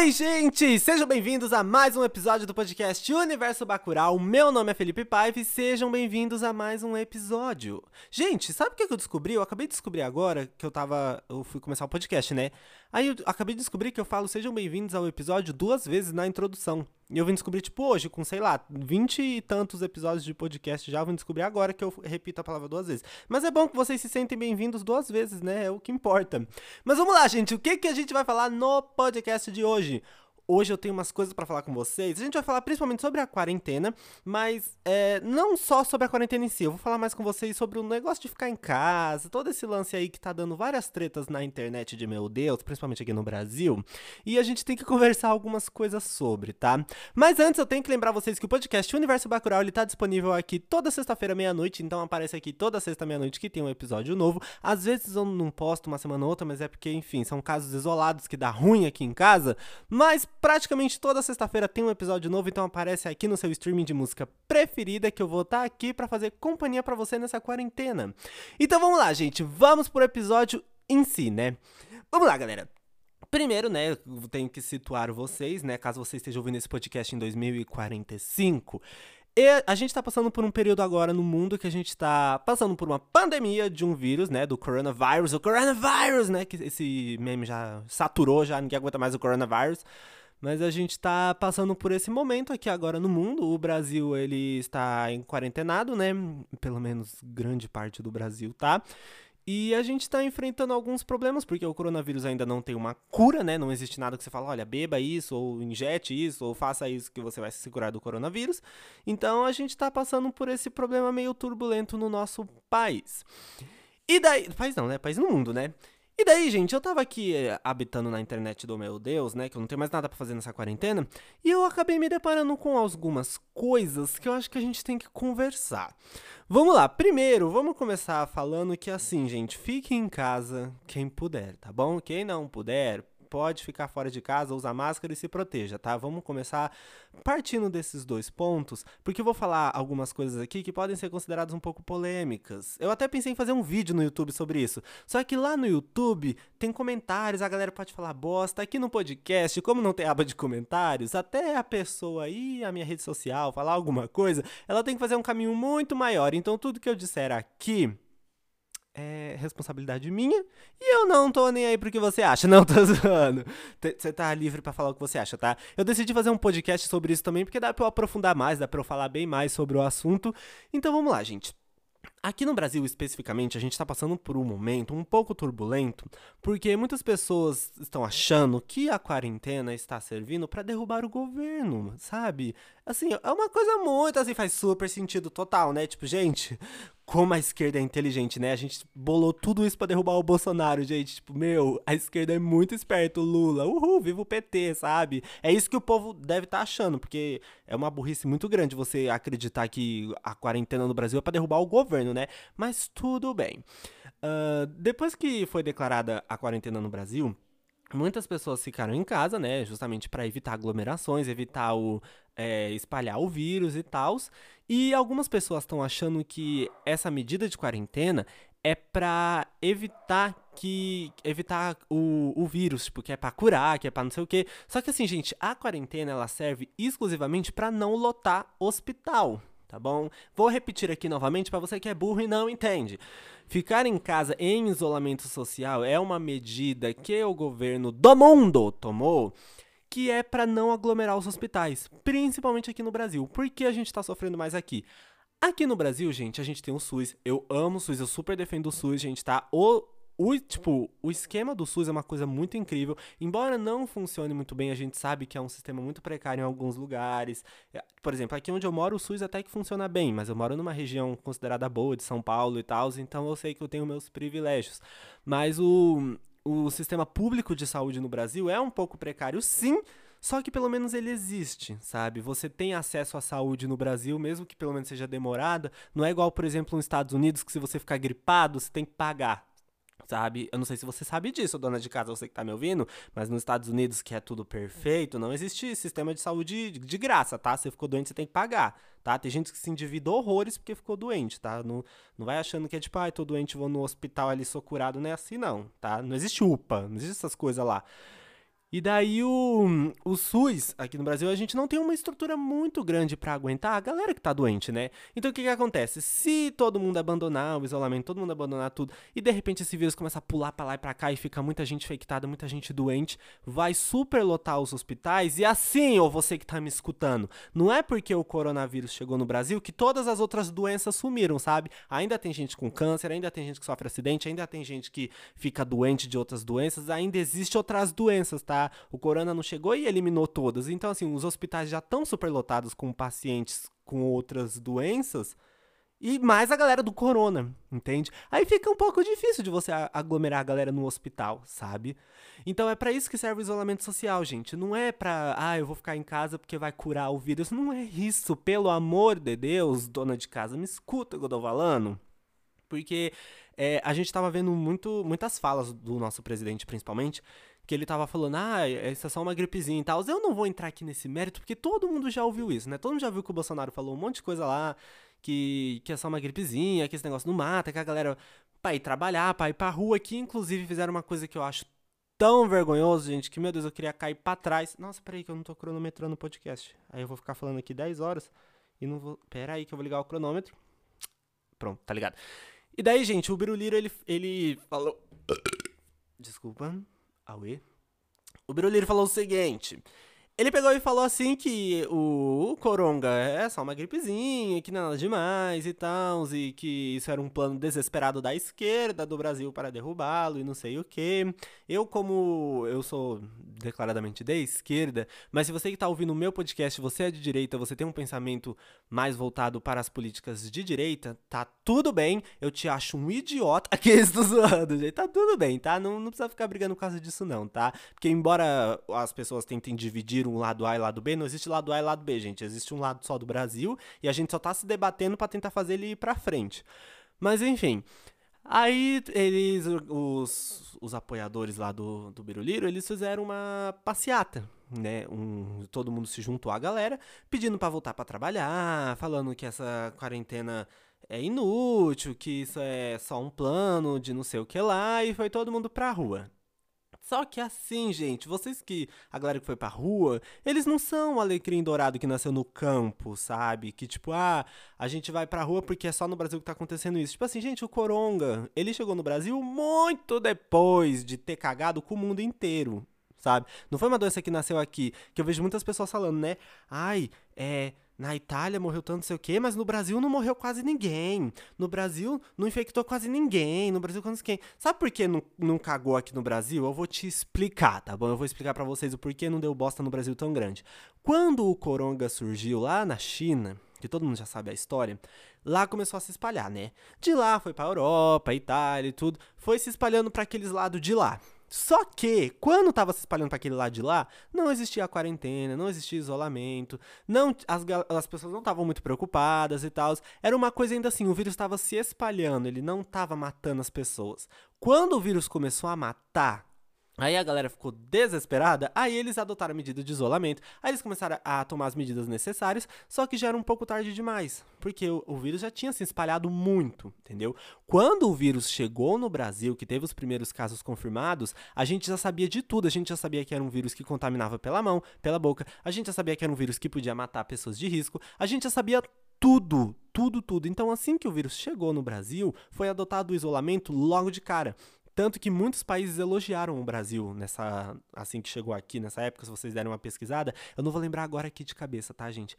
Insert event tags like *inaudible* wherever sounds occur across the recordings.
Oi, gente! Sejam bem-vindos a mais um episódio do podcast Universo Bacurau. Meu nome é Felipe Paiva e sejam bem-vindos a mais um episódio. Gente, sabe o que eu descobri? Eu acabei de descobrir agora que eu tava. Eu fui começar o podcast, né? Aí eu acabei de descobrir que eu falo sejam bem-vindos ao episódio duas vezes na introdução. E eu vim descobrir, tipo, hoje, com, sei lá, vinte e tantos episódios de podcast já, eu vim descobrir agora que eu repito a palavra duas vezes. Mas é bom que vocês se sentem bem-vindos duas vezes, né? É o que importa. Mas vamos lá, gente. O que, que a gente vai falar no podcast de hoje? Hoje eu tenho umas coisas para falar com vocês. A gente vai falar principalmente sobre a quarentena, mas é, não só sobre a quarentena em si. Eu vou falar mais com vocês sobre o negócio de ficar em casa, todo esse lance aí que tá dando várias tretas na internet de meu Deus, principalmente aqui no Brasil. E a gente tem que *laughs* conversar algumas coisas sobre, tá? Mas antes eu tenho que lembrar vocês que o podcast Universo Bacurau ele tá disponível aqui toda sexta-feira meia-noite, então aparece aqui toda sexta meia-noite que tem um episódio novo. Às vezes eu não posto uma semana ou outra, mas é porque, enfim, são casos isolados que dá ruim aqui em casa. Mas praticamente toda sexta-feira tem um episódio novo, então aparece aqui no seu streaming de música preferida que eu vou estar tá aqui para fazer companhia para você nessa quarentena. Então vamos lá, gente, vamos pro episódio em si, né? Vamos lá, galera. Primeiro, né, eu tenho que situar vocês, né, caso você esteja ouvindo esse podcast em 2045. E a gente tá passando por um período agora no mundo que a gente tá passando por uma pandemia de um vírus, né? Do coronavírus. O coronavírus, né? Que esse meme já saturou, já ninguém aguenta mais o coronavírus. Mas a gente está passando por esse momento aqui agora no mundo. O Brasil ele está em quarentenado, né? Pelo menos grande parte do Brasil tá. E a gente está enfrentando alguns problemas, porque o coronavírus ainda não tem uma cura, né? Não existe nada que você fala, olha, beba isso, ou injete isso, ou faça isso que você vai se curar do coronavírus. Então a gente está passando por esse problema meio turbulento no nosso país. E daí. País não, né? País no mundo, né? E daí, gente, eu tava aqui eh, habitando na internet do meu Deus, né? Que eu não tenho mais nada para fazer nessa quarentena. E eu acabei me deparando com algumas coisas que eu acho que a gente tem que conversar. Vamos lá, primeiro, vamos começar falando que assim, gente, fique em casa quem puder, tá bom? Quem não puder, pode ficar fora de casa, usa máscara e se proteja, tá? Vamos começar partindo desses dois pontos, porque eu vou falar algumas coisas aqui que podem ser consideradas um pouco polêmicas. Eu até pensei em fazer um vídeo no YouTube sobre isso, só que lá no YouTube tem comentários, a galera pode falar bosta. Aqui no podcast, como não tem aba de comentários, até a pessoa aí, a minha rede social, falar alguma coisa, ela tem que fazer um caminho muito maior. Então, tudo que eu disser aqui é responsabilidade minha e eu não tô nem aí pro que você acha. *laughs* Não, tô zoando. Você tá livre para falar o que você acha, tá? Eu decidi fazer um podcast sobre isso também porque dá pra eu aprofundar mais, dá pra eu falar bem mais sobre o assunto. Então vamos lá, gente. Aqui no Brasil, especificamente, a gente está passando por um momento um pouco turbulento, porque muitas pessoas estão achando que a quarentena está servindo para derrubar o governo, sabe? Assim, é uma coisa muito assim, faz super sentido total, né? Tipo, gente, como a esquerda é inteligente, né? A gente bolou tudo isso para derrubar o Bolsonaro, gente. Tipo, meu, a esquerda é muito esperta, Lula. Uhul, viva o PT, sabe? É isso que o povo deve estar tá achando, porque é uma burrice muito grande você acreditar que a quarentena no Brasil é para derrubar o governo, né? Mas tudo bem. Uh, depois que foi declarada a quarentena no Brasil, muitas pessoas ficaram em casa, né? Justamente para evitar aglomerações, evitar o é, espalhar o vírus e tal. E algumas pessoas estão achando que essa medida de quarentena é para evitar que evitar o, o vírus, tipo, que é para curar, que é para não sei o quê. Só que assim, gente, a quarentena ela serve exclusivamente para não lotar hospital, tá bom? Vou repetir aqui novamente para você que é burro e não entende. Ficar em casa em isolamento social é uma medida que o governo do mundo tomou que é para não aglomerar os hospitais, principalmente aqui no Brasil. Por que a gente está sofrendo mais aqui? Aqui no Brasil, gente, a gente tem o SUS. Eu amo o SUS, eu super defendo o SUS, gente, tá? O o, tipo, o esquema do SUS é uma coisa muito incrível. Embora não funcione muito bem, a gente sabe que é um sistema muito precário em alguns lugares. É, por exemplo, aqui onde eu moro, o SUS até que funciona bem, mas eu moro numa região considerada boa de São Paulo e tal, então eu sei que eu tenho meus privilégios. Mas o, o sistema público de saúde no Brasil é um pouco precário, sim, só que pelo menos ele existe, sabe? Você tem acesso à saúde no Brasil, mesmo que pelo menos seja demorada. Não é igual, por exemplo, nos Estados Unidos, que se você ficar gripado, você tem que pagar sabe? Eu não sei se você sabe disso, dona de casa, você que tá me ouvindo, mas nos Estados Unidos, que é tudo perfeito, não existe sistema de saúde de, graça, tá? Você ficou doente, você tem que pagar, tá? Tem gente que se endividou horrores porque ficou doente, tá? Não, não vai achando que é tipo, ai, ah, tô doente, vou no hospital ali, sou curado, não é assim não, tá? Não existe UPA, não existe essas coisas lá. E daí o, o SUS, aqui no Brasil, a gente não tem uma estrutura muito grande para aguentar a galera que tá doente, né? Então o que que acontece? Se todo mundo abandonar o isolamento, todo mundo abandonar tudo, e de repente esse vírus começa a pular para lá e pra cá e fica muita gente infectada, muita gente doente, vai superlotar os hospitais, e assim, ou você que tá me escutando, não é porque o coronavírus chegou no Brasil que todas as outras doenças sumiram, sabe? Ainda tem gente com câncer, ainda tem gente que sofre acidente, ainda tem gente que fica doente de outras doenças, ainda existe outras doenças, tá? O corona não chegou e eliminou todas. Então, assim, os hospitais já estão superlotados com pacientes com outras doenças. E mais a galera do corona, entende? Aí fica um pouco difícil de você aglomerar a galera no hospital, sabe? Então é para isso que serve o isolamento social, gente. Não é pra, ah, eu vou ficar em casa porque vai curar o vírus. Não é isso, pelo amor de Deus, dona de casa, me escuta o que eu tô falando. Porque é, a gente tava vendo muito, muitas falas do nosso presidente, principalmente, que ele tava falando, ah, essa é só uma gripezinha e tal. Eu não vou entrar aqui nesse mérito, porque todo mundo já ouviu isso, né? Todo mundo já viu que o Bolsonaro falou um monte de coisa lá, que, que é só uma gripezinha, que esse negócio não mata, que a galera pra ir trabalhar, pra ir pra rua, que inclusive fizeram uma coisa que eu acho tão vergonhoso, gente, que, meu Deus, eu queria cair pra trás. Nossa, peraí, que eu não tô cronometrando o podcast. Aí eu vou ficar falando aqui 10 horas e não vou. Pera aí que eu vou ligar o cronômetro. Pronto, tá ligado. E daí, gente, o Biruliro, ele, ele falou. *coughs* Desculpa. Aue. O Biruliro falou o seguinte. Ele pegou e falou assim que o, Coronga é só uma gripezinha, que não é nada demais e tal, e que isso era um plano desesperado da esquerda do Brasil para derrubá-lo e não sei o que. Eu, como eu sou declaradamente de esquerda, mas se você que está ouvindo o meu podcast, você é de direita, você tem um pensamento mais voltado para as políticas de direita, tá tudo bem, eu te acho um idiota. *laughs* Aqui estou zoando, gente, tá tudo bem, tá? Não, não precisa ficar brigando por causa disso não, tá? Porque embora as pessoas tentem dividir um lado A e lado B, não existe lado A e lado B, gente. Existe um lado só do Brasil e a gente só tá se debatendo para tentar fazer ele ir pra frente. Mas enfim, Aí eles, os, os apoiadores lá do, do Biruliro, eles fizeram uma passeata, né? Um, todo mundo se juntou à galera, pedindo para voltar para trabalhar, falando que essa quarentena é inútil, que isso é só um plano de não sei o que lá, e foi todo mundo pra rua. Só que assim, gente, vocês que. A galera que foi pra rua, eles não são o alecrim dourado que nasceu no campo, sabe? Que tipo, ah, a gente vai pra rua porque é só no Brasil que tá acontecendo isso. Tipo assim, gente, o Coronga, ele chegou no Brasil muito depois de ter cagado com o mundo inteiro, sabe? Não foi uma doença que nasceu aqui, que eu vejo muitas pessoas falando, né? Ai, é na Itália morreu tanto não sei o quê, mas no Brasil não morreu quase ninguém. No Brasil não infectou quase ninguém. No Brasil quase quem. Sabe por que não, não cagou aqui no Brasil? Eu vou te explicar, tá bom? Eu vou explicar para vocês o porquê não deu bosta no Brasil tão grande. Quando o coronga surgiu lá na China, que todo mundo já sabe a história, lá começou a se espalhar, né? De lá foi para Europa, Itália e tudo, foi se espalhando para aqueles lados de lá. Só que, quando tava se espalhando para aquele lado de lá, não existia quarentena, não existia isolamento, não as, as pessoas não estavam muito preocupadas e tal. Era uma coisa ainda assim, o vírus estava se espalhando, ele não estava matando as pessoas. Quando o vírus começou a matar Aí a galera ficou desesperada, aí eles adotaram a medida de isolamento, aí eles começaram a tomar as medidas necessárias, só que já era um pouco tarde demais, porque o, vírus já tinha se espalhado muito, entendeu? Quando o vírus chegou no Brasil, que teve os primeiros casos confirmados, a gente já sabia de tudo, a gente já sabia que era um vírus que contaminava pela mão, pela boca, a gente já sabia que era um vírus que podia matar pessoas de risco, a gente já sabia tudo, tudo, tudo. Então, assim que o vírus chegou no Brasil, foi adotado o isolamento logo de cara. Tanto que muitos países elogiaram o Brasil nessa. Assim que chegou aqui, nessa época, se vocês derem uma pesquisada. Eu não vou lembrar agora aqui de cabeça, tá, gente?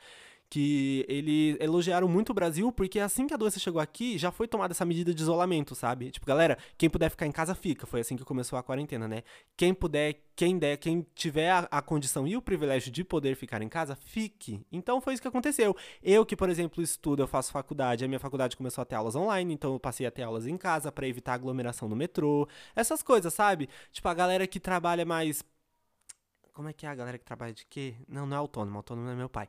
Que eles elogiaram muito o Brasil, porque assim que a doença chegou aqui, já foi tomada essa medida de isolamento, sabe? Tipo, galera, quem puder ficar em casa, fica. Foi assim que começou a quarentena, né? Quem puder, quem der, quem tiver a, a condição e o privilégio de poder ficar em casa, fique. Então foi isso que aconteceu. Eu que, por exemplo, estudo, eu faço faculdade, a minha faculdade começou a ter aulas online, então eu passei a ter aulas em casa para evitar aglomeração no metrô. Essas coisas, sabe? Tipo, a galera que trabalha mais como é que é a galera que trabalha de quê? Não, não é autônomo, autônomo é meu pai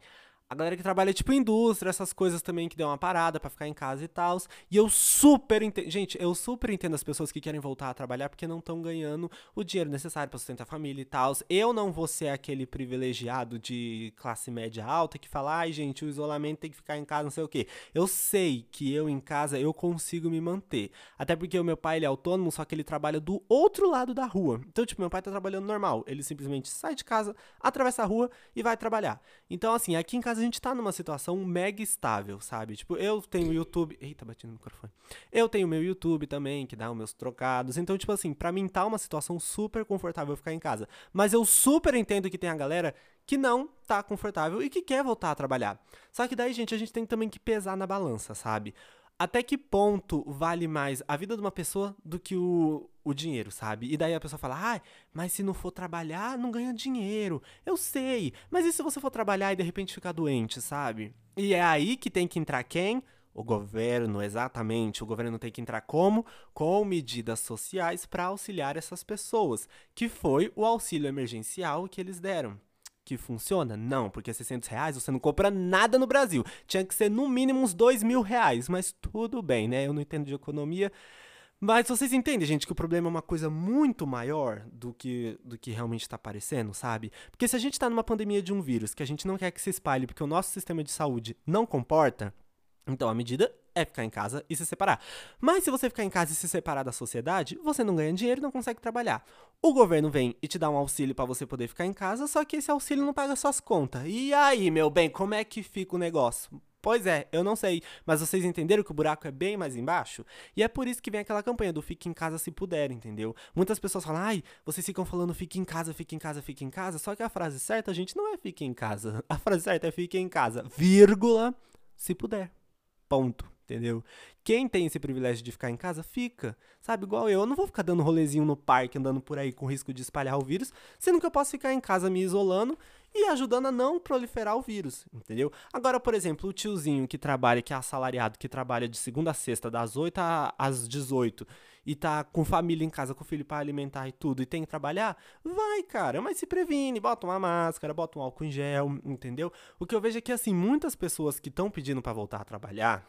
a galera que trabalha tipo indústria, essas coisas também que deu uma parada para ficar em casa e tal. E eu super entendo, gente, eu super entendo as pessoas que querem voltar a trabalhar porque não estão ganhando o dinheiro necessário para sustentar a família e tal. Eu não vou ser aquele privilegiado de classe média alta que fala: "Ai, gente, o isolamento tem que ficar em casa, não sei o quê". Eu sei que eu em casa eu consigo me manter. Até porque o meu pai ele é autônomo, só que ele trabalha do outro lado da rua. Então, tipo, meu pai tá trabalhando normal. Ele simplesmente sai de casa, atravessa a rua e vai trabalhar. Então, assim, aqui em casa a gente tá numa situação mega estável, sabe? Tipo, eu tenho YouTube. Eita, bati no microfone. Eu tenho meu YouTube também, que dá os meus trocados. Então, tipo assim, pra mim tá uma situação super confortável ficar em casa. Mas eu super entendo que tem a galera que não tá confortável e que quer voltar a trabalhar. Só que daí, gente, a gente tem também que pesar na balança, sabe? Até que ponto vale mais a vida de uma pessoa do que o, o dinheiro, sabe? E daí a pessoa fala, ah, mas se não for trabalhar, não ganha dinheiro. Eu sei, mas e se você for trabalhar e de repente ficar doente, sabe? E é aí que tem que entrar quem? O governo, exatamente. O governo tem que entrar como? Com medidas sociais para auxiliar essas pessoas, que foi o auxílio emergencial que eles deram que funciona? Não, porque 600 reais você não compra nada no Brasil. Tinha que ser no mínimo uns 2 mil reais, mas tudo bem, né? Eu não entendo de economia. Mas vocês entendem, gente, que o problema é uma coisa muito maior do que, do que realmente está aparecendo, sabe? Porque se a gente está numa pandemia de um vírus que a gente não quer que se espalhe porque o nosso sistema de saúde não comporta, então a medida é ficar em casa e se separar. Mas se você ficar em casa e se separar da sociedade, você não ganha dinheiro e não consegue trabalhar. O governo vem e te dá um auxílio para você poder ficar em casa, só que esse auxílio não paga suas contas. E aí, meu bem, como é que fica o negócio? Pois é, eu não sei, mas vocês entenderam que o buraco é bem mais embaixo? E é por isso que vem aquela campanha do fique em casa se puder, entendeu? Muitas pessoas falam, ai, vocês ficam falando fique em casa, fique em casa, fique em casa, só que a frase certa, gente, não é fique em casa. *laughs* A frase certa é fique em casa, vírgula, se puder. Ponto entendeu? Quem tem esse privilégio de ficar em casa, fica. Sabe, igual eu. Eu não vou ficar dando rolezinho no parque, andando por aí com risco de espalhar o vírus, sendo que eu posso ficar em casa me isolando e ajudando a não proliferar o vírus, entendeu? Agora, por exemplo, o tiozinho que trabalha, que é assalariado, que trabalha de segunda a sexta, das 8 às 18, e tá com família em casa, com filho para alimentar e tudo, e tem que trabalhar, vai, cara, mas se previne, bota uma máscara, bota um álcool em gel, entendeu? O que eu vejo é que, assim, muitas pessoas que estão pedindo para voltar a trabalhar,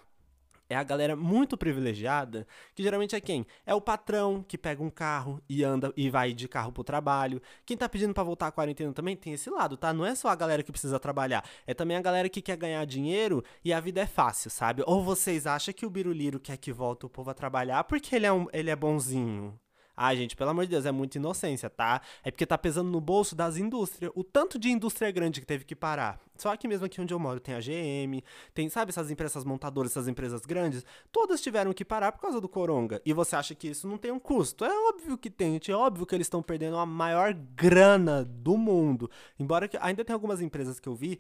é a galera muito privilegiada, que geralmente é quem? É o patrão que pega um carro e anda e vai de carro pro trabalho. Quem tá pedindo para voltar à quarentena também tem esse lado, tá? Não é só a galera que precisa trabalhar, é também a galera que quer ganhar dinheiro e a vida é fácil, sabe? Ou vocês acham que o Biruliro quer que volte o povo a trabalhar porque ele é, um, ele é bonzinho? Ah, gente, pelo amor de Deus, é muita inocência, tá? É porque tá pesando no bolso das indústrias. O tanto de indústria grande que teve que parar. Só aqui mesmo aqui onde eu moro tem a GM, tem, sabe, essas empresas montadoras, essas empresas grandes, todas tiveram que parar por causa do coronga. E você acha que isso não tem um custo? É óbvio que tem, gente. É óbvio que eles estão perdendo a maior grana do mundo. Embora que ainda tem algumas empresas que eu vi.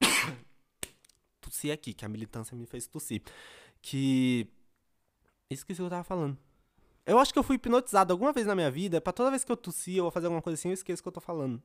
*coughs* tossi aqui, que a militância me fez tossir. Que. Esqueci o que eu tava falando. Eu acho que eu fui hipnotizado alguma vez na minha vida, para toda vez que eu tossia ou fazer alguma coisa assim, eu esqueço o que eu tô falando.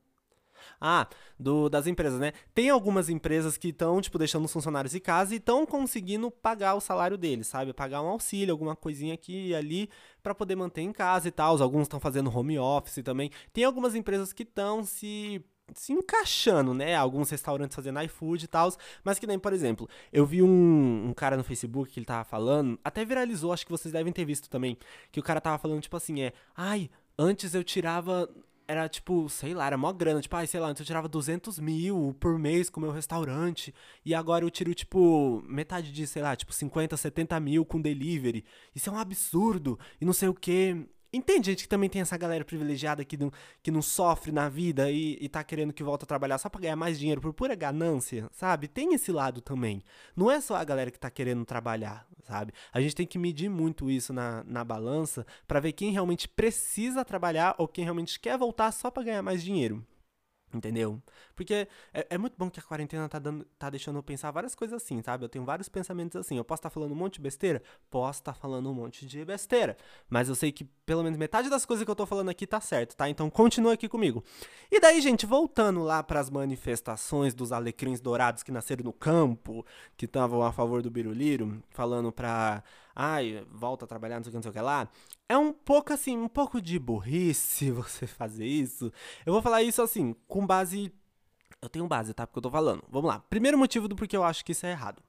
Ah, do, das empresas, né? Tem algumas empresas que estão, tipo, deixando os funcionários em casa e estão conseguindo pagar o salário deles, sabe? Pagar um auxílio, alguma coisinha aqui e ali para poder manter em casa e tal. Alguns estão fazendo home office também. Tem algumas empresas que estão se se encaixando, né? Alguns restaurantes fazendo iFood e tal. Mas que nem, por exemplo, eu vi um, um, cara no Facebook que ele tava falando, até viralizou, acho que vocês devem ter visto também, que o cara tava falando, tipo assim, é, ai, antes eu tirava. Era tipo, sei lá, era mó grana. Tipo, ai, sei lá, antes eu tirava 200 mil por mês com o meu restaurante. E agora eu tiro, tipo, metade de, sei lá, tipo, 50, 70 mil com delivery. Isso é um absurdo. E não sei o que. Entende, gente, que também tem essa galera privilegiada que não, que não sofre na vida e, e tá querendo que volta a trabalhar só pra ganhar mais dinheiro por pura ganância, sabe? Tem esse lado também. Não é só a galera que tá querendo trabalhar, sabe? A gente tem que medir muito isso na, na balança para ver quem realmente precisa trabalhar ou quem realmente quer voltar só para ganhar mais dinheiro. Entendeu? Porque é, é, muito bom que a quarentena tá, dando, tá deixando eu pensar várias coisas assim, sabe? Eu tenho vários pensamentos assim. Eu posso estar tá falando um monte de besteira? Posso estar tá falando um monte de besteira. Mas eu sei que pelo menos metade das coisas que eu tô falando aqui tá certo, tá? Então continua aqui comigo. E daí, gente, voltando lá para as manifestações dos alecrins dourados que nasceram no campo, que estavam a favor do Biruliro, falando pra ai, volta a trabalhar, não sei o que, não sei o que lá. É um pouco assim, um pouco de burrice *laughs* você fazer isso. Eu vou falar isso assim, com base Eu tenho base, tá? Porque eu tô falando. Vamos lá. Primeiro motivo do porquê eu acho que isso é errado.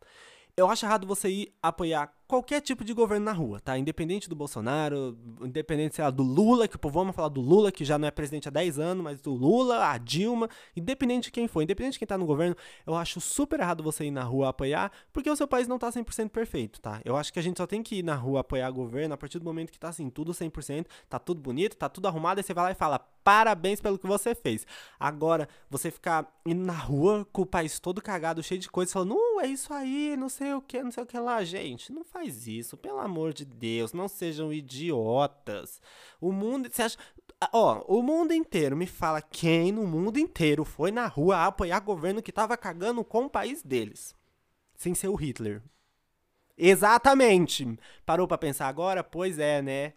Eu acho errado você ir apoiar qualquer tipo de governo na rua, tá? Independente do Bolsonaro, independente, sei lá, do Lula, que o povo vamos falar do Lula, que já não é presidente há 10 anos, mas do Lula, a Dilma, independente de quem for, independente de quem tá no governo, eu acho super errado você ir na rua apoiar, porque o seu país não tá 100% perfeito, tá? Eu acho que a gente só tem que ir na rua apoiar o governo a partir do momento que tá assim, tudo 100%, tá tudo bonito, tá tudo arrumado, aí você vai lá e fala, parabéns pelo que você fez. Agora, você ficar indo na rua com o país todo cagado, cheio de coisas, falando, não, é isso aí, não sei o que, não sei o que lá, gente, não faz faz isso, pelo amor de Deus, não sejam idiotas. O mundo, você acha, ó, o mundo inteiro me fala quem no mundo inteiro foi na rua apoiar governo que tava cagando com o país deles, sem ser o Hitler. Exatamente. Parou para pensar agora? Pois é, né?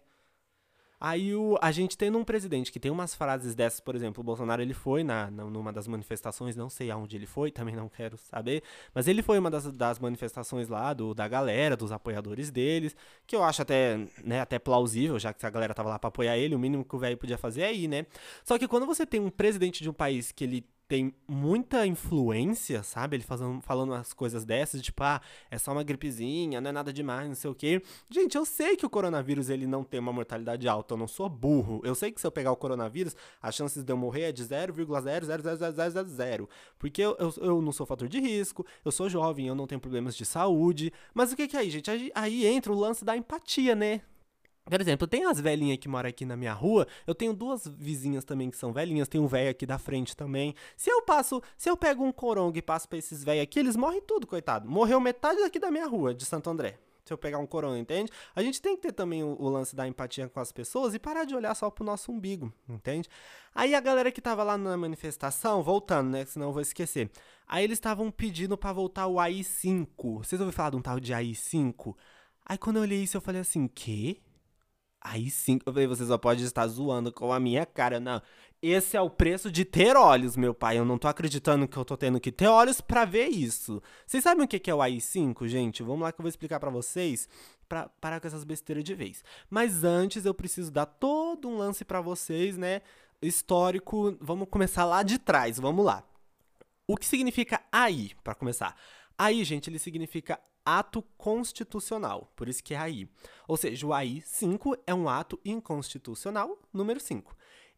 Aí o, a gente tendo um presidente que tem umas frases dessas, por exemplo, o Bolsonaro ele foi na, na, numa das manifestações, não sei aonde ele foi, *laughs* também não quero saber, mas ele foi uma das, das manifestações lá do, da galera, dos apoiadores deles, que eu acho até, né, até plausível, já que a galera tava lá para apoiar ele, o mínimo que o velho podia fazer é ir, né? Só que quando você tem um presidente de um país que ele tem muita influência, sabe? Ele fazendo, falando as coisas dessas, tipo, ah, é só uma gripezinha, não é nada demais, não sei o quê. Gente, eu sei que o coronavírus ele não tem uma mortalidade alta, eu não sou burro. Eu sei que se eu pegar o coronavírus, as chances de eu morrer é de 0,00000, porque eu, eu, eu, não sou fator de risco, eu sou jovem, eu não tenho problemas de saúde. Mas o que que é aí, gente? Aí, aí entra o lance da empatia, né? Por exemplo, tem as velhinhas que moram aqui na minha rua. Eu tenho duas vizinhas também que são velhinhas. Tem um velho aqui da frente também. Se eu passo, se eu pego um coronga e passo pra esses velhos aqui, eles morrem tudo, coitado. Morreu metade daqui da minha rua, de Santo André. Se eu pegar um coronga, entende? A gente tem que ter também o, o, lance da empatia com as pessoas e parar de olhar só pro nosso umbigo, entende? Aí a galera que tava lá na manifestação, voltando, né? Senão eu vou esquecer. Aí eles estavam pedindo para voltar o AI5. Vocês ouviram falar de um tal de AI5? Aí quando eu olhei isso, eu falei assim, que? Aí sim, eu falei, você só pode estar zoando com a minha cara. Não, esse é o preço de ter olhos, meu pai. Eu não tô acreditando que eu tô tendo que ter olhos para ver isso. Vocês sabem o que é o AI5, gente? Vamos lá que eu vou explicar para vocês, pra parar com essas besteiras de vez. Mas antes eu preciso dar todo um lance para vocês, né? Histórico. Vamos começar lá de trás, vamos lá. O que significa AI, para começar? AI, gente, ele significa ato constitucional, por isso que é AI. Ou seja, o AI 5 é um ato inconstitucional número 5.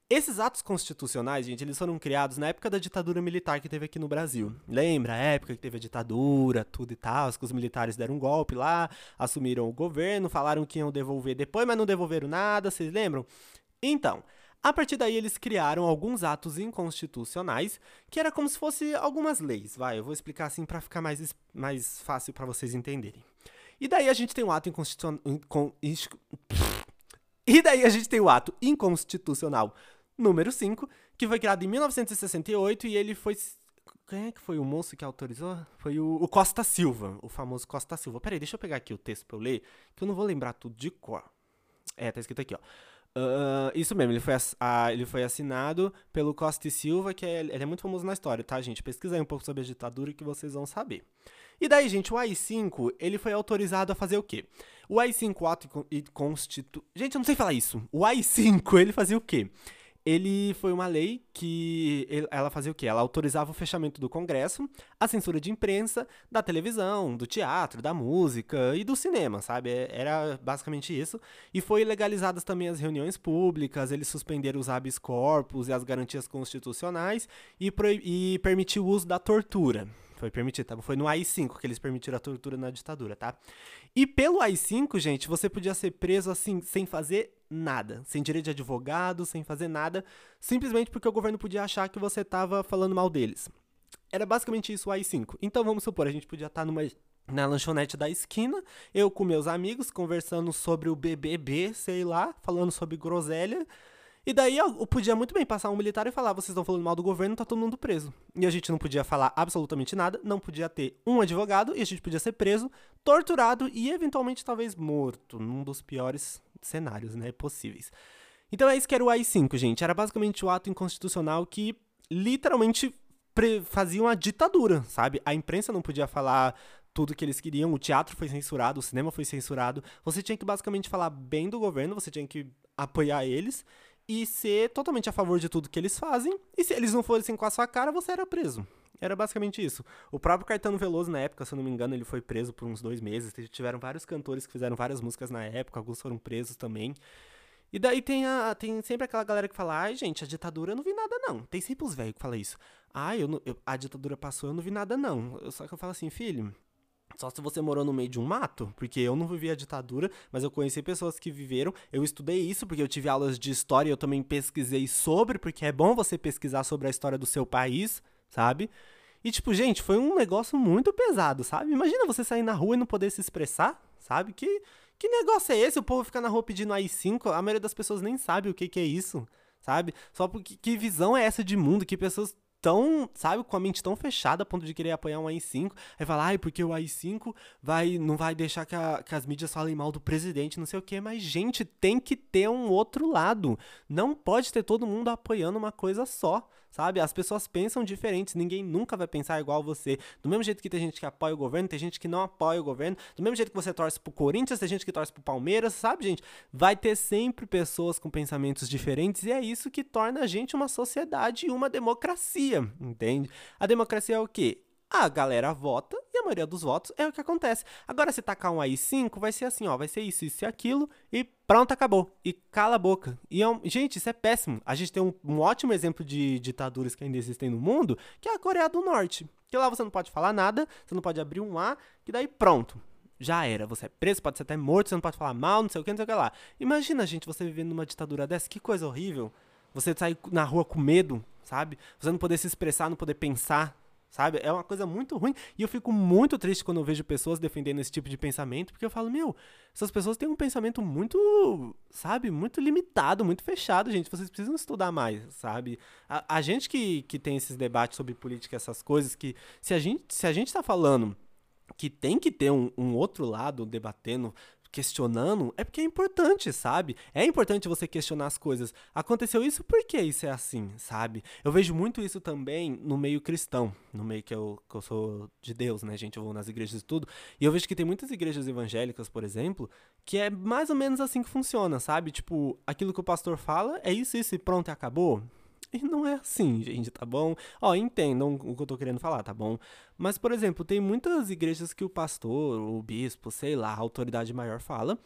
Esses atos constitucionais, gente, eles foram criados na época da ditadura militar que teve aqui no Brasil. Lembra a época que teve a ditadura, tudo e tal, os militares deram um golpe lá, assumiram o governo, falaram que iam devolver depois, mas não devolveram nada, vocês lembram? Então, a partir daí, eles criaram alguns atos inconstitucionais, que era como se fosse algumas leis. Vai, eu vou explicar assim para ficar mais, mais fácil para vocês entenderem. E daí a gente tem o ato inconstitucional. *laughs* E daí a gente tem o ato inconstitucional número 5, que foi criado em 1968 e ele foi. Quem é que foi o moço que autorizou? Foi o, o Costa Silva, o famoso Costa Silva. Peraí, deixa eu pegar aqui o texto pra eu ler, que eu não vou lembrar tudo de cor. É, tá escrito aqui, ó. Uh, isso mesmo, ele foi, a, ele foi assinado pelo Costa e Silva, que é, ele é muito famoso na história, tá, gente? Pesquisa aí um pouco sobre a ditadura que vocês vão saber. E daí, gente, o AI-5, ele foi autorizado a fazer o quê? O AI-5 ato e constitu... Gente, eu não sei falar isso. O AI-5, ele fazia o quê? Ele foi uma lei que ela fazia o quê? Ela autorizava o fechamento do Congresso, a censura de imprensa, da televisão, do teatro, da música e do cinema, sabe? É, era basicamente isso. E foi legalizadas também as reuniões públicas, eles suspenderam os habeas corpus e as garantias constitucionais e, e permitiu o uso da tortura. Foi permitido, tá? Foi no AI-5 que eles permitiram a tortura na ditadura, tá? E pelo AI-5, gente, você podia ser preso assim, sem fazer nada, sem direito de advogado, sem fazer nada, simplesmente porque o governo podia achar que você estava falando mal deles. Era basicamente isso o AI-5. Então vamos supor, a gente podia estar tá numa na lanchonete da esquina, eu com meus amigos conversando sobre o BBB, sei lá, falando sobre groselha, e daí eu podia muito bem passar um militar e falar: vocês estão falando mal do governo, tá todo mundo preso. E a gente não podia falar absolutamente nada, não podia ter um advogado e a gente podia ser preso, torturado e eventualmente talvez morto, num dos piores cenários, né, possíveis. Então é isso que era o AI-5, gente. Era basicamente o ato inconstitucional que literalmente fazia uma ditadura, sabe? A imprensa não podia falar tudo que eles queriam, o teatro foi censurado, o cinema foi censurado. Você tinha que basicamente falar bem do governo, você tinha que apoiar eles e ser totalmente a favor de tudo que eles fazem. E se eles não fossem com a sua cara, você era preso. Era basicamente isso. O próprio Caetano Veloso, na época, se eu não me engano, ele foi preso por uns dois meses. Tiveram vários cantores que fizeram várias músicas na época, alguns foram presos também. E daí tem, a, tem sempre aquela galera que fala, ai, gente, a ditadura eu não vi nada, não. Tem sempre os velhos que falam isso. Ai, eu, não, eu a ditadura passou, eu não vi nada, não. Só que eu falo assim, filho, só se você morou no meio de um mato, porque eu não vivi a ditadura, mas eu conheci pessoas que viveram. Eu estudei isso porque eu tive aulas de história eu também pesquisei sobre, porque é bom você pesquisar sobre a história do seu país, sabe? E tipo, gente, foi um negócio muito pesado, sabe? Imagina você sair na rua e não poder se expressar, sabe? Que que negócio é esse? O povo fica na rua pedindo AI5, a maioria das pessoas nem sabe o que que é isso, sabe? Só porque que visão é essa de mundo que pessoas tão, sabe, com a mente tão fechada a ponto de querer apoiar um AI5. Aí fala, ai, porque o AI5 vai, não vai deixar que, a, que as mídias falem mal do presidente, não sei o que. Mas, gente, tem que ter um outro lado. Não pode ter todo mundo apoiando uma coisa só sabe? As pessoas pensam diferentes, ninguém nunca vai pensar igual você. Do mesmo jeito que tem gente que apoia o governo, tem gente que não apoia o governo. Do mesmo jeito que você torce pro Corinthians, tem gente que torce pro Palmeiras, sabe, gente? Vai ter sempre pessoas com pensamentos diferentes e é isso que torna a gente uma sociedade e uma democracia, entende? A democracia é o quê? A galera vota maioria dos votos é o que acontece. Agora, se tacar um aí 5, vai ser assim, ó, vai ser isso, isso e aquilo, e pronto, acabou. E cala a boca. E, é um... gente, isso é péssimo. A gente tem um, um, ótimo exemplo de ditaduras que ainda existem no mundo, que é a Coreia do Norte. Que lá você não pode falar nada, você não pode abrir um A, que daí pronto. Já era, você é preso, pode ser até morto, você não pode falar mal, não sei o que, não sei o que lá. Imagina, gente, você vivendo numa ditadura dessa, que coisa horrível. Você sair na rua com medo, sabe? Você não poder se expressar, não poder pensar, sabe? É uma coisa muito ruim. E eu fico muito triste quando eu vejo pessoas defendendo esse tipo de pensamento, porque eu falo, meu, essas pessoas têm um pensamento muito, sabe, muito limitado, muito fechado, gente. Vocês precisam estudar mais, sabe? A, a gente que, que tem esses debates sobre política, essas coisas, que se a gente, se a gente tá falando que tem que ter um, um outro lado debatendo questionando, é porque é importante, sabe? É importante você questionar as coisas. Aconteceu isso, por que isso é assim, sabe? Eu vejo muito isso também no meio cristão, no meio que eu, que eu sou de Deus, né, gente? Eu vou nas igrejas e tudo. E eu vejo que tem muitas igrejas evangélicas, por exemplo, que é mais ou menos assim que funciona, sabe? Tipo, aquilo que o pastor fala é isso, isso e pronto, acabou. E não é assim, gente, tá bom? Ó, entendam o que eu tô querendo falar, tá bom? Mas, por exemplo, tem muitas igrejas que o pastor, o bispo, sei lá, a autoridade maior fala.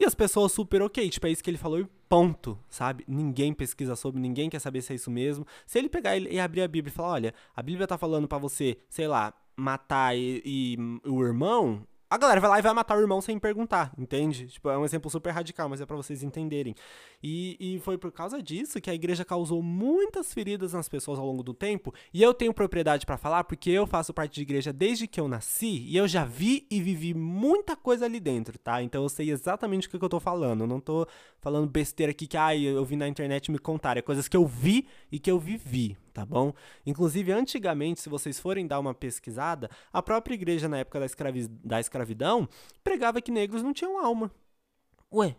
E as pessoas super ok, tipo, é isso que ele falou e ponto, sabe? Ninguém pesquisa sobre, ninguém quer saber se é isso mesmo. Se ele pegar e abrir a Bíblia e falar, olha, a Bíblia tá falando para você, sei lá, matar e, e, o irmão, a galera vai lá e vai matar o irmão sem perguntar, entende? Tipo, é um exemplo super radical, mas é para vocês entenderem. E, e foi por causa disso que a igreja causou muitas feridas nas pessoas ao longo do tempo. E eu tenho propriedade para falar porque eu faço parte de igreja desde que eu nasci e eu já vi e vivi muita coisa ali dentro, tá? Então eu sei exatamente o que, eu tô falando. Eu não tô falando besteira aqui que ah, eu vi na internet me contar. É coisas que eu vi e que eu vivi, tá bom? Inclusive, antigamente, se vocês forem dar uma pesquisada, a própria igreja, na época da, escravi da escravidão, pregava que negros não tinham alma. Ué,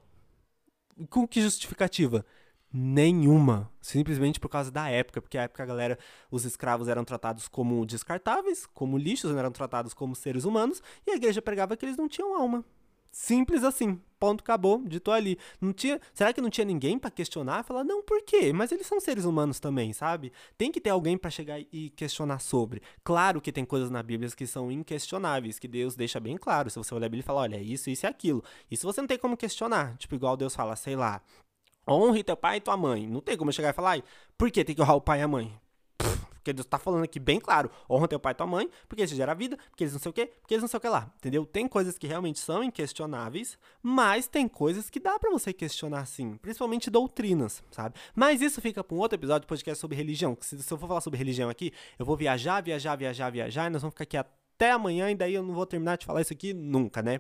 com que justificativa? Nenhuma. Simplesmente por causa da época, porque a época a galera, os escravos eram tratados como descartáveis, como lixos, eram tratados como seres humanos, e a igreja pregava que eles não tinham alma. Simples assim. Ponto, acabou, dito ali. Não tinha, será que não tinha ninguém para questionar? Falar, não, por quê? Mas eles são seres humanos também, sabe? Tem que ter alguém para chegar e questionar sobre. Claro que tem coisas na Bíblia que são inquestionáveis, que Deus deixa bem claro. Se você olhar a Bíblia e falar, olha, é isso, isso e aquilo. Isso você não tem como questionar. Tipo, igual Deus fala, sei lá, honre teu pai e tua mãe. Não tem como eu chegar e falar, por que tem que honrar o pai e a mãe? Porque Deus tá falando aqui bem claro: honra teu pai e tua mãe, porque eles geram vida, porque eles não sei o quê, porque eles não sei o que lá. Entendeu? Tem coisas que realmente são inquestionáveis, mas tem coisas que dá para você questionar sim, principalmente doutrinas, sabe? Mas isso fica pra um outro episódio de podcast sobre religião. Que se, se eu for falar sobre religião aqui, eu vou viajar, viajar, viajar, viajar, e nós vamos ficar aqui até amanhã, e daí eu não vou terminar de falar isso aqui nunca, né?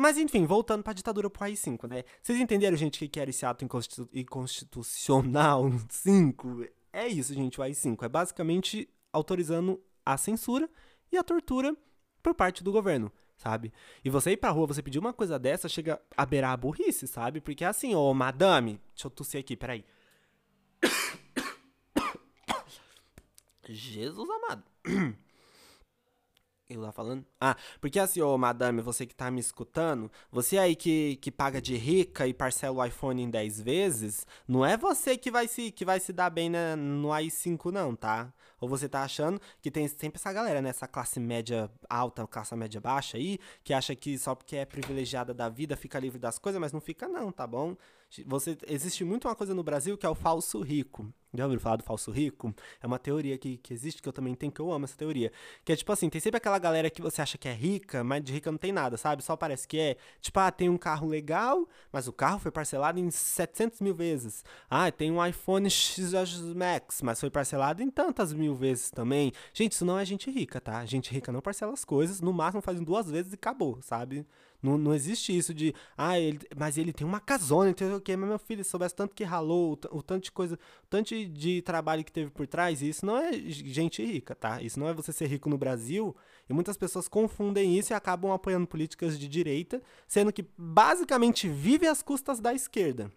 Mas enfim, voltando para a ditadura pro AI-5, né? Vocês entenderam, gente, o que era esse ato inconstitucional *laughs* 5? É isso, gente, o AI-5. É basicamente autorizando a censura e a tortura por parte do governo, sabe? E você ir pra rua, você pedir uma coisa dessa, chega a beirar a burrice, sabe? Porque é assim, ô, madame, deixa eu tossir aqui, peraí. *coughs* Jesus amado. *coughs* eu lá falando? Ah, porque assim, ô madame, você que tá me escutando, você aí que, que paga de rica e parcela o iPhone em 10 vezes, não é você que vai se, que vai se dar bem né, no i5, não, tá? Ou você tá achando que tem sempre essa galera, né? Essa classe média alta, classe média baixa aí, que acha que só porque é privilegiada da vida fica livre das coisas, mas não fica, não, tá bom? Você, existe muito uma coisa no Brasil que é o falso rico. Já ouviram falar do falso rico? É uma teoria que, que existe, que eu também tenho, que eu amo essa teoria. Que é tipo assim, tem sempre aquela galera que você acha que é rica, mas de rica não tem nada, sabe? Só parece que é. Tipo, ah, tem um carro legal, mas o carro foi parcelado em 700 mil vezes. Ah, tem um iPhone X Max, mas foi parcelado em tantas mil vezes também. Gente, isso não é gente rica, tá? Gente rica não parcela as coisas, no máximo faz em duas vezes e acabou, sabe? Não, não existe isso de, ah, ele, mas ele tem uma casona, entendeu o quê? Mas meu filho, soubesse tanto que ralou, o, o tanto de coisa, o tanto de, de trabalho que teve por trás, isso não é gente rica, tá? Isso não é você ser rico no Brasil. E muitas pessoas confundem isso e acabam apoiando políticas de direita, sendo que basicamente vive às custas da esquerda.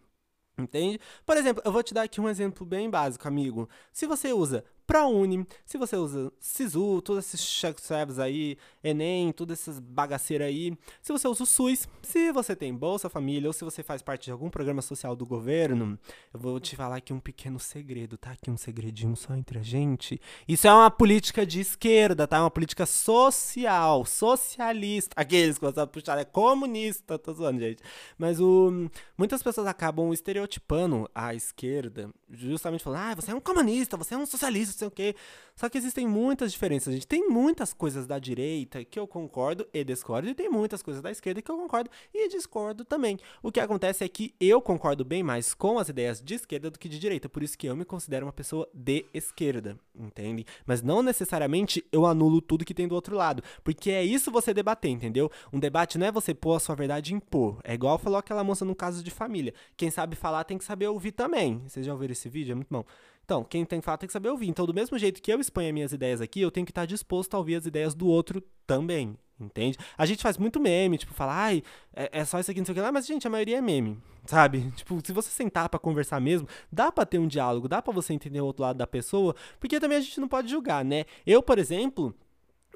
Entende? Por exemplo, eu vou te dar aqui um exemplo bem básico, amigo. Se você usa ProUni, se você usa SISU, todos esses check service aí, Enem, todas essas bagaceiras aí, se você usa o SUS, se você tem Bolsa Família ou se você faz parte de algum programa social do governo, eu vou te falar aqui um pequeno segredo, tá? Aqui um segredinho só entre a gente. Isso é uma política de esquerda, tá? É uma política social, socialista. Aqueles que você puxar é comunista, tô zoando, gente. Mas o muitas pessoas acabam estereotipando a esquerda, justamente falando: "Ah, você é um comunista, você é um socialista, sei o quê. Só que existem muitas diferenças. A gente tem muitas coisas da direita que eu concordo e discordo, e tem muitas coisas da esquerda que eu concordo e discordo também. O que acontece é que eu concordo bem mais com as ideias de esquerda do que de direita, por isso que eu me considero uma pessoa de esquerda, entende? Mas não necessariamente eu anulo tudo que tem do outro lado, porque é isso você debater, entendeu? Um debate não é você pôr a sua verdade e impor. É igual falou aquela moça no caso de família. Quem sabe falar tem que saber ouvir também. Vocês já ouviram esse vídeo? É muito bom. Então, quem tem que falar tem que saber ouvir. Então, do mesmo jeito que eu exponho minhas ideias aqui, eu tenho que estar disposto a ouvir as ideias do outro também. Entende? A gente faz muito meme, tipo, falar, ai, é, é, só isso aqui, não sei o que lá, mas, gente, a maioria é meme, sabe? Tipo, se você sentar para conversar mesmo, dá para ter um diálogo, dá para você entender o outro lado da pessoa, porque também a gente não pode julgar, né? Eu, por exemplo,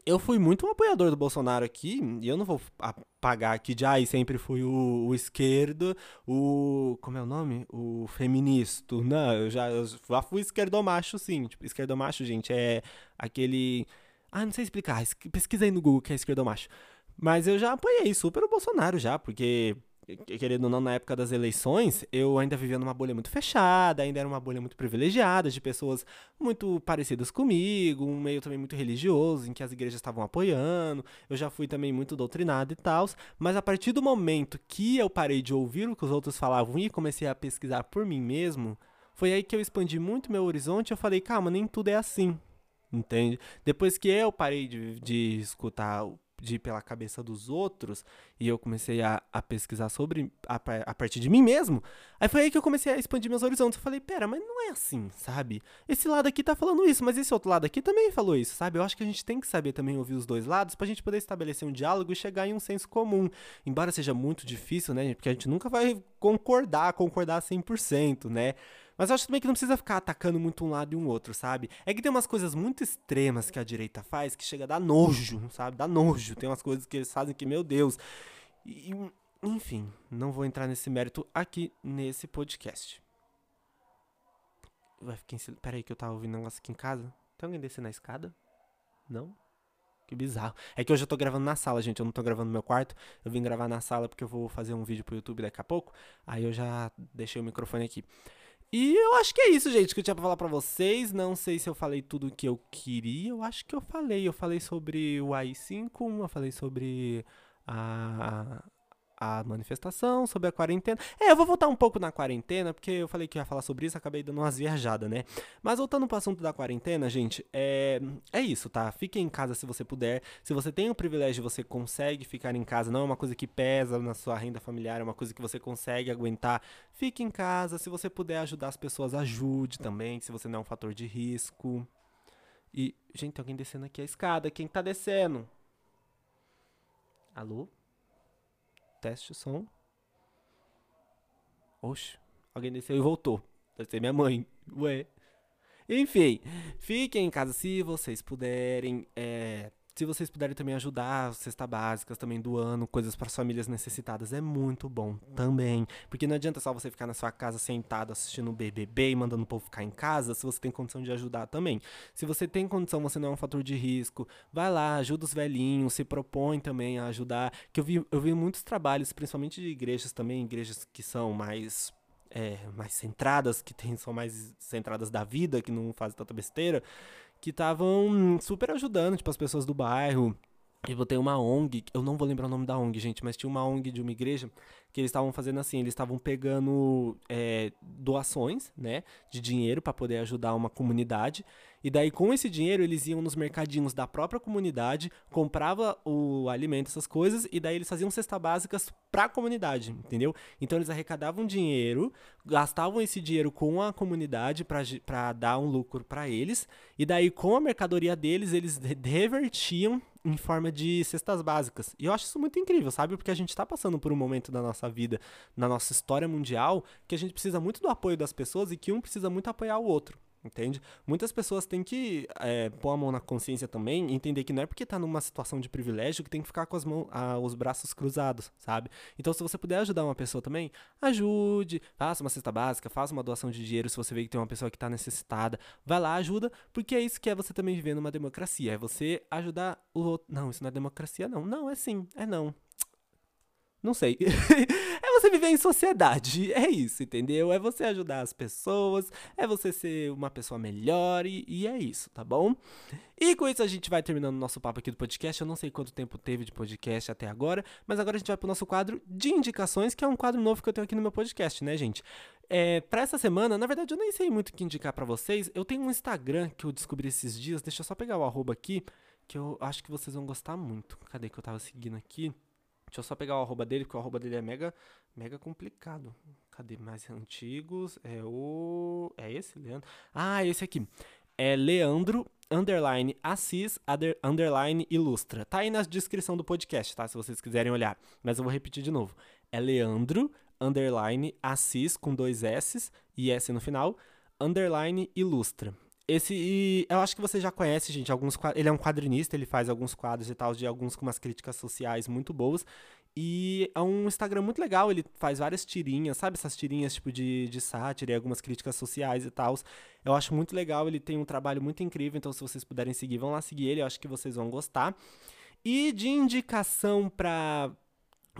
eu fui muito um apoiador do Bolsonaro aqui, e eu não vou apagar aqui de, ah, sempre fui o, o, esquerdo, o, como é o nome? O feminista. Não, eu já, eu já fui esquerdomacho, sim. Tipo, esquerdomacho, gente, é aquele... Ah, não sei explicar, pesquisa aí no Google que é esquerdomacho. Mas eu já apoiei super o Bolsonaro já, porque querendo ou não, na época das eleições, eu ainda vivia numa bolha muito fechada, ainda era uma bolha muito privilegiada, de pessoas muito parecidas comigo, um meio também muito religioso, em que as igrejas estavam apoiando, eu já fui também muito doutrinado e tal, mas a partir do momento que eu parei de ouvir o que os outros falavam e comecei a pesquisar por mim mesmo, foi aí que eu expandi muito meu horizonte, eu falei, calma, nem tudo é assim, entende? Depois que eu parei de, de escutar de ir pela cabeça dos outros e eu comecei a, a pesquisar sobre a, a, partir de mim mesmo, aí foi aí que eu comecei a expandir meus horizontes. Eu falei, pera, mas não é assim, sabe? Esse lado aqui tá falando isso, mas esse outro lado aqui também falou isso, sabe? Eu acho que a gente tem que saber também ouvir os dois lados pra gente poder estabelecer um diálogo e chegar em um senso comum. Embora seja muito difícil, né, Porque a gente nunca vai concordar, concordar 100%, né? Mas eu acho também que não precisa ficar atacando muito um lado e um outro, sabe? É que tem umas coisas muito extremas que a direita faz que chega a dar nojo, sabe? Dá nojo. Tem umas coisas que eles fazem que, meu Deus. E, enfim, não vou entrar nesse mérito aqui nesse podcast. Vai ficar em silêncio. Pera aí que eu tava ouvindo um negócio aqui em casa. Tem alguém descendo na escada? Não? Que bizarro. É que hoje eu tô gravando na sala, gente. Eu não tô gravando no meu quarto. Eu vim gravar na sala porque eu vou fazer um vídeo pro YouTube daqui a pouco. Aí eu já deixei o microfone aqui. E eu acho que é isso, gente, que eu tinha pra falar pra vocês. Não sei se eu falei tudo o que eu queria. Eu acho que eu falei. Eu falei sobre o AI5, eu falei sobre a, a manifestação, sobre a quarentena. É, eu vou voltar um pouco na quarentena, porque eu falei que ia falar sobre isso, acabei dando umas viajadas, né? Mas voltando pro assunto da quarentena, gente, é, é isso, tá? Fique em casa se você puder. Se você tem o privilégio, você consegue ficar em casa, não é uma coisa que pesa na sua renda familiar, é uma coisa que você consegue aguentar. Fique em casa, se você puder ajudar as pessoas, ajude também, se você não é um fator de risco. E, gente, tem alguém descendo aqui a escada. Quem tá descendo? Alô? Teste o som. Oxe, alguém desceu e voltou. Deve ser minha mãe. Ué. Enfim, fiquem em casa se vocês puderem. É, se vocês puderem também ajudar, cesta básicas também do ano, coisas para famílias necessitadas, é muito bom também. Porque não adianta só você ficar na sua casa sentado assistindo o BBB e mandando o povo ficar em casa, se você tem condição de ajudar também. Se você tem condição, você não é um fator de risco, vai lá, ajuda os velhinhos, se propõe também a ajudar. Que eu vi, eu vi muitos trabalhos, principalmente de igrejas também, igrejas que são mais é, mais centradas, que tem, são mais centradas da vida, que não fazem tanta besteira, que estavam super ajudando, tipo, as pessoas do bairro. E botei uma ONG, eu não vou lembrar o nome da ONG, gente, mas tinha uma ONG de uma igreja que eles estavam fazendo assim, eles estavam pegando é, doações, né, de dinheiro para poder ajudar uma comunidade. E daí com esse dinheiro eles iam nos mercadinhos da própria comunidade, comprava o alimento, essas coisas, e daí eles faziam cesta básicas para a comunidade, entendeu? Então eles arrecadavam dinheiro, gastavam esse dinheiro com a comunidade para dar um lucro para eles, e daí com a mercadoria deles eles revertiam em forma de cestas básicas. E eu acho isso muito incrível, sabe? Porque a gente está passando por um momento da nossa nossa vida, na nossa história mundial, que a gente precisa muito do apoio das pessoas e que um precisa muito apoiar o outro. Entende? Muitas pessoas têm que é, pôr a mão na consciência também e entender que não é porque tá numa situação de privilégio que tem que ficar com as mãos, ah, os braços cruzados, sabe? Então, se você puder ajudar uma pessoa também, ajude, faça uma cesta básica, faça uma doação de dinheiro se você vê que tem uma pessoa que está necessitada. Vai lá, ajuda, porque é isso que é você também viver numa democracia. É você ajudar o outro. Não, isso não é democracia, não. Não, é sim, é não. Não sei. *laughs* é você viver em sociedade. *laughs* É isso, entendeu? É você ajudar as pessoas, é você ser uma pessoa melhor e, e é isso, tá bom? E com isso a gente vai terminando o nosso papo aqui do podcast. Eu não sei quanto tempo teve de podcast até agora, mas agora a gente vai pro nosso quadro de indicações, que é um quadro novo que eu tenho aqui no meu podcast, né, gente? É, pra essa semana, na verdade eu nem sei muito o que indicar para vocês. Eu tenho um Instagram que eu descobri esses dias. Deixa eu só pegar o arroba aqui, que eu acho que vocês vão gostar muito. Cadê que eu tava seguindo aqui? Deixa eu só pegar o arroba dele, porque o arroba dele é mega, mega complicado. Cadê mais antigos? É o. É esse, Leandro? Ah, esse aqui. É Leandro underline Assis underline Ilustra. Tá aí na descrição do podcast, tá? Se vocês quiserem olhar. Mas eu vou repetir de novo. É Leandro underline Assis com dois S e S no final underline Ilustra. Esse, eu acho que você já conhece, gente, alguns ele é um quadrinista, ele faz alguns quadros e tal, de alguns com umas críticas sociais muito boas. E é um Instagram muito legal, ele faz várias tirinhas, sabe essas tirinhas tipo de, de sátira e algumas críticas sociais e tal. Eu acho muito legal, ele tem um trabalho muito incrível, então se vocês puderem seguir, vão lá seguir ele, eu acho que vocês vão gostar. E de indicação para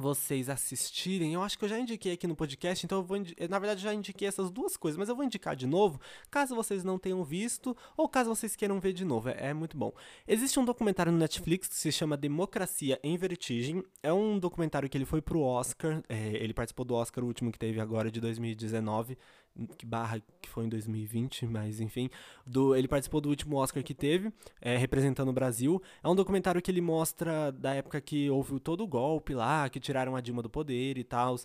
vocês assistirem. Eu acho que eu já indiquei aqui no podcast, então eu vou. Na verdade, já indiquei essas duas coisas, mas eu vou indicar de novo, caso vocês não tenham visto ou caso vocês queiram ver de novo. É, é muito bom. Existe um documentário no Netflix que se chama Democracia em Vertigem. É um documentário que ele foi pro Oscar. É, ele participou do Oscar, o último que teve agora, de 2019 que barra que foi em 2020, mas enfim, do, ele participou do último Oscar que teve, é, representando o Brasil. É um documentário que ele mostra da época que houve todo o golpe lá, que tiraram a Dilma do poder e tal.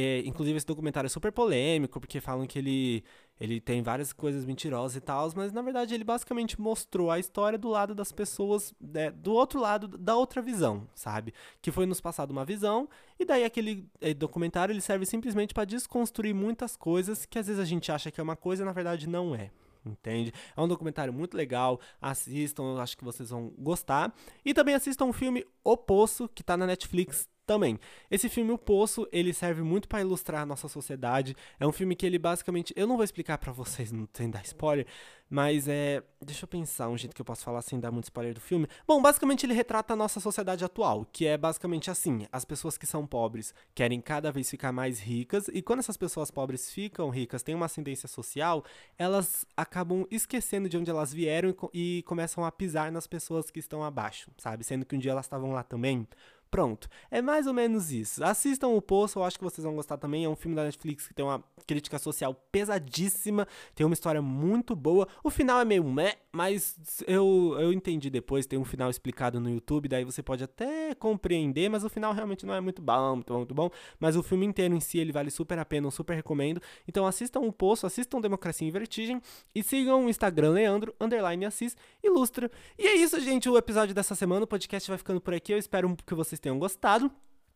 É, inclusive esse documentário é super polêmico, porque falam que ele ele tem várias coisas mentirosas e tal, mas na verdade ele basicamente mostrou a história do lado das pessoas, né, do outro lado, da outra visão, sabe? Que foi nos passado uma visão, e daí aquele é, documentário ele serve simplesmente para desconstruir muitas coisas que às vezes a gente acha que é uma coisa e na verdade não é entende? É um documentário muito legal, assistam, eu acho que vocês vão gostar. E também assistam o filme O Poço, que tá na Netflix também. Esse filme O Poço, ele serve muito para ilustrar a nossa sociedade. É um filme que ele basicamente, eu não vou explicar para vocês, não tem dar spoiler, mas é, deixa eu pensar um jeito que eu posso falar sem dar muito spoiler do filme. Bom, basicamente ele retrata a nossa sociedade atual, que é basicamente assim, as pessoas que são pobres querem cada vez ficar mais ricas e quando essas pessoas pobres ficam ricas, têm uma ascendência social, elas acabam esquecendo de onde elas vieram e, e começam a pisar nas pessoas que estão abaixo, sabe? Sendo que um dia elas estavam lá também. Pronto. É mais ou menos isso. Assistam o Poço, eu acho que vocês vão gostar também. É um filme da Netflix que tem uma crítica social pesadíssima, tem uma história muito boa. O final é meio meh, mas eu, eu entendi depois, tem um final explicado no YouTube, daí você pode até compreender, mas o final realmente não é muito bom, muito bom, muito bom. Mas o filme inteiro em si, ele vale super a pena, eu super recomendo. Então assistam o Poço, assistam Democracia em Vertigem e sigam o Instagram Leandro, underline Assis, ilustra. E é isso, gente, o episódio dessa semana, o podcast vai ficando por aqui, eu espero que vocês tenham gostado.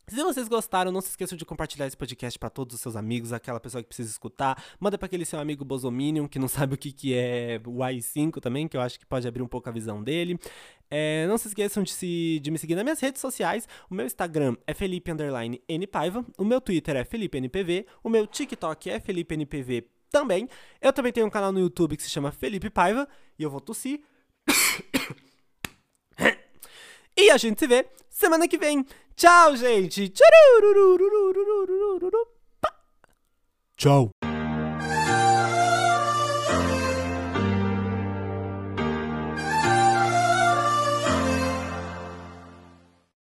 Se vocês gostaram, não se esqueçam de compartilhar esse podcast para todos os seus amigos, aquela pessoa que precisa escutar. Manda para aquele seu amigo Bosominion, que não *laughs* sabe o que, que é o i5 também, que eu acho que pode abrir um pouco a visão dele. É, não se esqueçam de, se, de me seguir nas minhas redes sociais. O meu Instagram é Felipe. O meu Twitter é FelipeNPV. O meu TikTok é FelipeNPV também. Eu também tenho um canal no YouTube que se chama Felipe Paiva. E eu vou tossir. *coughs* e a gente se vê semana que vem. Tchau, gente! Tchau!